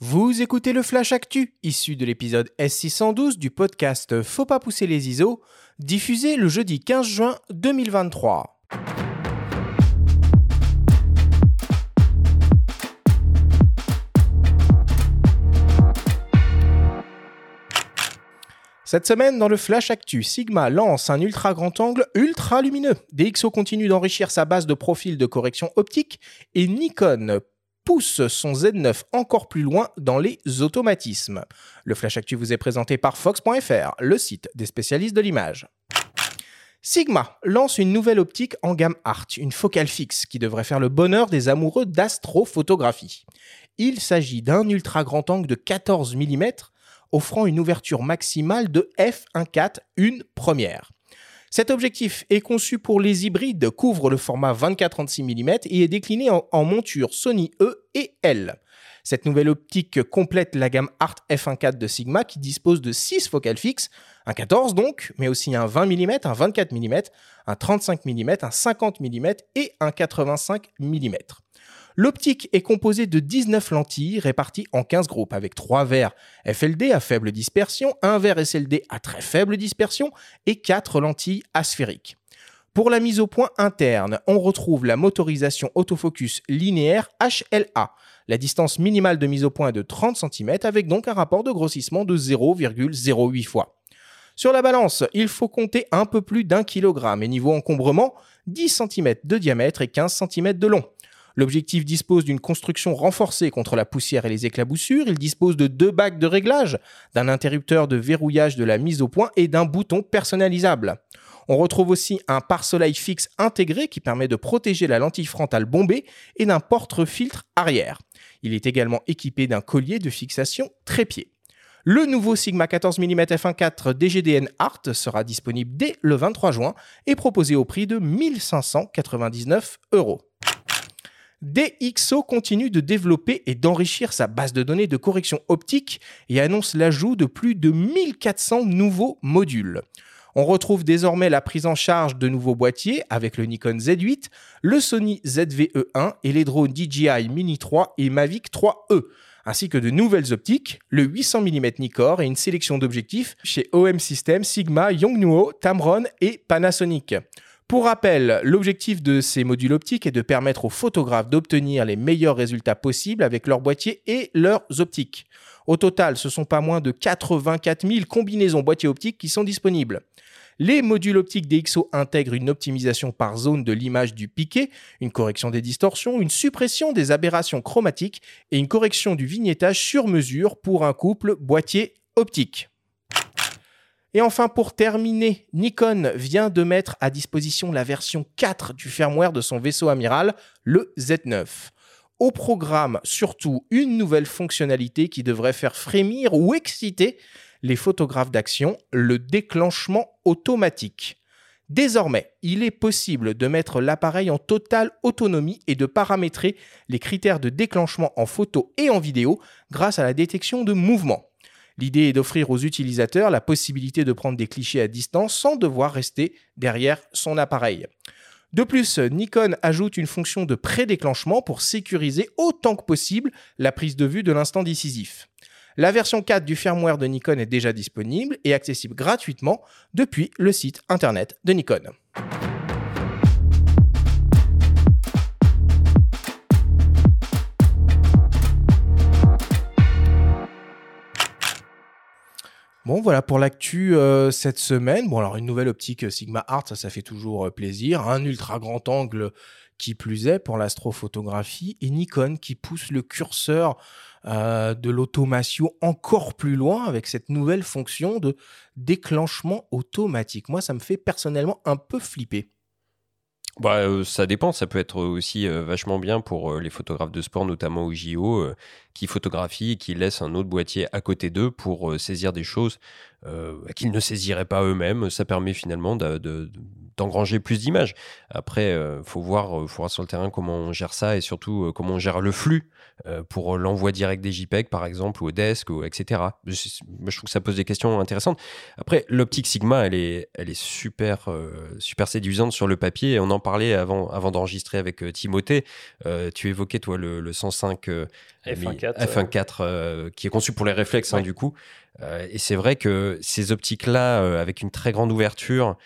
Vous écoutez le Flash Actu, issu de l'épisode S612 du podcast Faut pas pousser les ISO, diffusé le jeudi 15 juin 2023. Cette semaine, dans le Flash Actu, Sigma lance un ultra grand angle ultra lumineux. DxO continue d'enrichir sa base de profils de correction optique et Nikon pousse son Z9 encore plus loin dans les automatismes. Le Flash Actu vous est présenté par Fox.fr, le site des spécialistes de l'image. Sigma lance une nouvelle optique en gamme Art, une focale fixe qui devrait faire le bonheur des amoureux d'astrophotographie. Il s'agit d'un ultra grand angle de 14 mm offrant une ouverture maximale de f1.4, une première. Cet objectif est conçu pour les hybrides, couvre le format 24-36 mm et est décliné en, monture Sony E et L. Cette nouvelle optique complète la gamme Art f1.4 de Sigma qui dispose de 6 focales fixes, un 14 donc, mais aussi un 20 mm, un 24 mm, un 35 mm, un 50 mm et un 85 mm. L'optique est composée de 19 lentilles réparties en 15 groupes avec 3 verres FLD à faible dispersion, un verre SLD à très faible dispersion et 4 lentilles asphériques. Pour la mise au point interne, on retrouve la motorisation autofocus linéaire HLA. La distance minimale de mise au point est de 30 cm avec donc un rapport de grossissement de 0,08 fois. Sur la balance, il faut compter un peu plus d'un kilogramme et niveau encombrement, 10 cm de diamètre et 15 cm de long. L'objectif dispose d'une construction renforcée contre la poussière et les éclaboussures. Il dispose de deux bacs de réglage, d'un interrupteur de verrouillage de la mise au point et d'un bouton personnalisable. On retrouve aussi un pare-soleil fixe intégré qui permet de protéger la lentille frontale bombée et d'un porte-filtre arrière. Il est également équipé d'un collier de fixation trépied. Le nouveau Sigma 14 mm f1.4 DGDN Art sera disponible dès le 23 juin et proposé au prix de 1599 euros. DxO continue de développer et d'enrichir sa base de données de correction optique et annonce l'ajout de plus de 1400 nouveaux modules. On retrouve désormais la prise en charge de nouveaux boîtiers avec le Nikon Z8, le Sony ZV-E1 et les drones DJI Mini 3 et Mavic 3E, ainsi que de nouvelles optiques, le 800 mm Nikkor et une sélection d'objectifs chez OM System, Sigma, Yongnuo, Tamron et Panasonic. Pour rappel, l'objectif de ces modules optiques est de permettre aux photographes d'obtenir les meilleurs résultats possibles avec leur boîtier et leurs optiques. Au total, ce sont pas moins de 84 000 combinaisons boîtiers optiques qui sont disponibles. Les modules optiques DxO intègrent une optimisation par zone de l'image du piqué, une correction des distorsions, une suppression des aberrations chromatiques et une correction du vignettage sur mesure pour un couple boîtier optique. Et enfin, pour terminer, Nikon vient de mettre à disposition la version 4 du firmware de son vaisseau amiral, le Z9. Au programme, surtout, une nouvelle fonctionnalité qui devrait faire frémir ou exciter les photographes d'action, le déclenchement automatique. Désormais, il est possible de mettre l'appareil en totale autonomie et de paramétrer les critères de déclenchement en photo et en vidéo grâce à la détection de mouvement. L'idée est d'offrir aux utilisateurs la possibilité de prendre des clichés à distance sans devoir rester derrière son appareil. De plus, Nikon ajoute une fonction de pré-déclenchement pour sécuriser autant que possible la prise de vue de l'instant décisif. La version 4 du firmware de Nikon est déjà disponible et accessible gratuitement depuis le site internet de Nikon. Bon, voilà pour l'actu euh, cette semaine. Bon, alors une nouvelle optique euh, Sigma Art, ça, fait toujours euh, plaisir. Un ultra grand angle qui plus est pour l'astrophotographie et Nikon qui pousse le curseur de l'automation encore plus loin avec cette nouvelle fonction de déclenchement automatique. Moi, ça me fait personnellement un peu flipper. Bah, ça dépend, ça peut être aussi vachement bien pour les photographes de sport, notamment au JO, qui photographient et qui laissent un autre boîtier à côté d'eux pour saisir des choses qu'ils ne saisiraient pas eux-mêmes. Ça permet finalement d'engranger plus d'images. Après, il faut voir, faut voir sur le terrain comment on gère ça et surtout comment on gère le flux pour l'envoi direct des JPEG, par exemple, ou au desk, ou, etc. Je, je trouve que ça pose des questions intéressantes. Après, l'optique Sigma, elle est, elle est super, super séduisante sur le papier. On en parlait avant, avant d'enregistrer avec Timothée. tu évoquais, toi, le, le 105 F1.4. F1.4 qui est conçu pour les réflexes, hein, du coup. et c'est vrai que ces optiques-là, avec une très grande ouverture,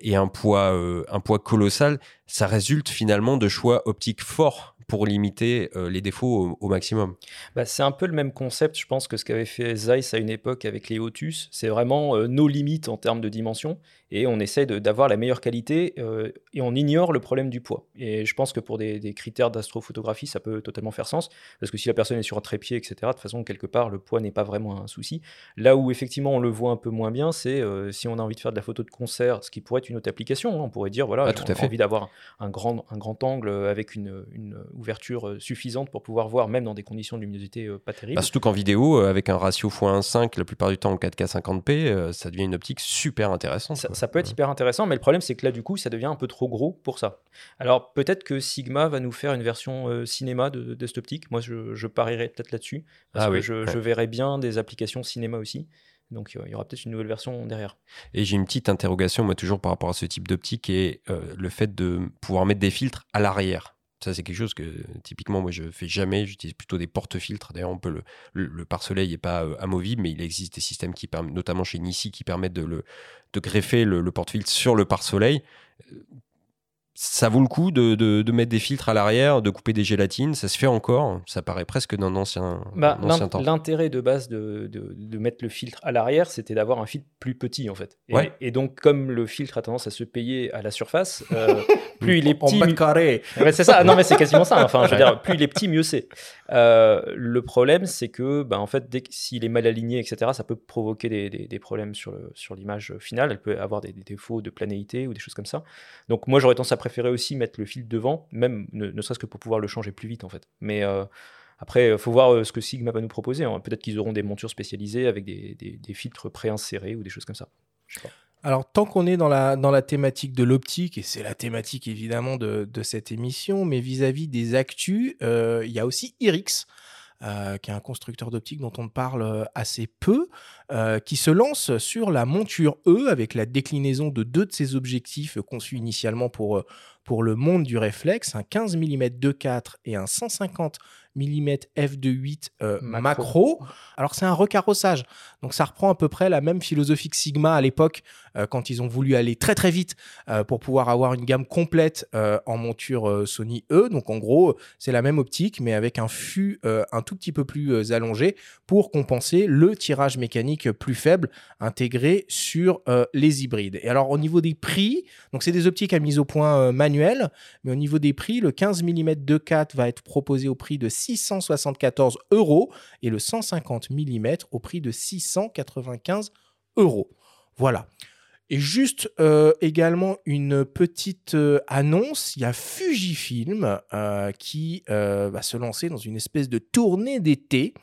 et un poids, un poids colossal, ça résulte finalement de choix optiques forts pour limiter euh, les défauts au, maximum. Bah, c'est un peu le même concept, je pense, que ce qu'avait fait Zeiss à une époque avec les Otus. C'est vraiment euh, nos limites en termes de dimension et on essaie d'avoir la meilleure qualité euh, et on ignore le problème du poids. Et je pense que pour des, critères d'astrophotographie, ça peut totalement faire sens parce que si la personne est sur un trépied, etc., de toute façon, quelque part, le poids n'est pas vraiment un souci. Là où effectivement on le voit un peu moins bien, c'est si on a envie de faire de la photo de concert, ce qui pourrait être une autre application. Hein. on pourrait dire, voilà, ah, j'ai envie d'avoir un grand, un grand angle avec une, une ouverture euh, suffisante pour pouvoir voir, même dans des conditions de luminosité euh, pas terribles. Bah, surtout qu'en vidéo, euh, avec un ratio x1.5, la plupart du temps en 4K 50p, ça devient une optique super intéressante. Ça, peut être hyper intéressant, mais le problème, c'est que là, du coup, ça devient un peu trop gros pour ça. Alors, peut-être que Sigma va nous faire une version cinéma de, cette optique. Moi, je, parierais peut-être là-dessus, parce ah que je, je verrais bien des applications cinéma aussi. Donc il y aura peut-être une nouvelle version derrière. Et j'ai une petite interrogation, moi, toujours par rapport à ce type d'optique, et le fait de pouvoir mettre des filtres à l'arrière. Ça, c'est quelque chose que typiquement, moi, je fais jamais. J'utilise plutôt des porte-filtres. D'ailleurs, on peut le, le, pare-soleil n'est pas euh, amovible, mais il existe des systèmes qui permettent, notamment chez Nissi, qui permettent de, greffer le, le porte-filtre sur le pare-soleil ça vaut le coup de, de, mettre des filtres à l'arrière, de couper des gélatines. Ça se fait encore. Ça paraît presque d'un ancien, bah, temps. L'intérêt de base de, de, mettre le filtre à l'arrière, c'était d'avoir un filtre plus petit en fait. Et, et, donc, comme le filtre a tendance à se payer à la surface, euh, plus il est petit. En carré. c'est ça. Non, mais c'est quasiment ça. Enfin, je veux dire, plus il est petit, mieux c'est. Euh, le problème, c'est que, bah, en fait, dès s'il est mal aligné, etc., ça peut provoquer des, des, problèmes sur l'image sur finale. Elle peut avoir des, défauts de planéité ou des choses comme ça. Donc, moi, j'aurais tendance à préférer aussi mettre le fil devant, même ne, serait-ce que pour pouvoir le changer plus vite en fait. Mais euh, après, il faut voir euh, ce que Sigma va nous proposer. Hein. Peut-être qu'ils auront des montures spécialisées avec des, des, filtres préinsérés ou des choses comme ça. Alors, tant qu'on est dans la, dans la thématique de l'optique, et c'est la thématique évidemment de, de, cette émission, mais vis-à-vis des actus, euh, il y a aussi Irix. Euh, qui est un constructeur d'optique dont on parle euh, assez peu, euh, qui se lance sur la monture E avec la déclinaison de deux de ses objectifs conçus initialement pour, pour le monde du réflexe, un 15 mm 2.4 et un 150 mm f2.8 macro. macro. Alors c'est un recarrossage, donc ça reprend à peu près la même philosophie que Sigma à l'époque euh, quand ils ont voulu aller très très vite euh, pour pouvoir avoir une gamme complète euh, en monture Sony E. Donc en gros c'est la même optique mais avec un fût un tout petit peu plus allongé pour compenser le tirage mécanique plus faible intégré sur les hybrides. Et alors au niveau des prix, donc c'est des optiques à mise au point manuelle, mais au niveau des prix, le 15 mm 2.4 va être proposé au prix de 674 euros et le 150 mm au prix de 695 euros. Voilà. Et juste euh, également une petite euh, annonce, il y a Fujifilm euh, qui va se lancer dans une espèce de tournée d'été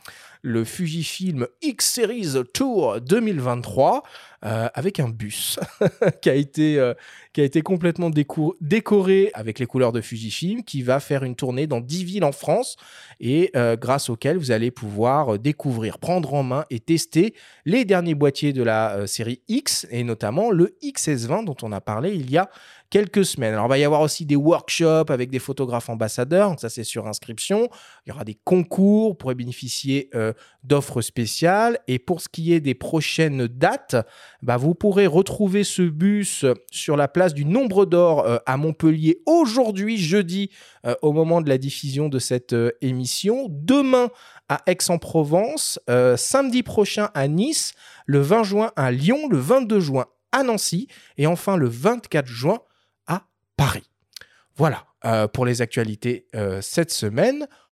le Fujifilm X-Series Tour 2023 euh, avec un bus qui, a été, euh, qui a été complètement décoré avec les couleurs de Fujifilm, qui va faire une tournée dans 10 villes en France et euh, grâce auquel vous allez pouvoir découvrir, prendre en main et tester les derniers boîtiers de la série X et notamment le XS20 dont on a parlé il y a quelques semaines. Alors, il va y avoir aussi des workshops avec des photographes ambassadeurs. Donc, ça, c'est sur inscription. Il y aura des concours pour bénéficier euh, d'offres spéciales. Et pour ce qui est des prochaines dates, bah, vous pourrez retrouver ce bus sur la place du Nombre d'Or euh, à Montpellier aujourd'hui, jeudi, euh, au moment de la diffusion de cette émission. Demain, à Aix-en-Provence, samedi prochain à Nice, le 20 juin à Lyon, le 22 juin à Nancy et enfin le 24 juin Paris. Voilà euh, pour les actualités euh, cette semaine.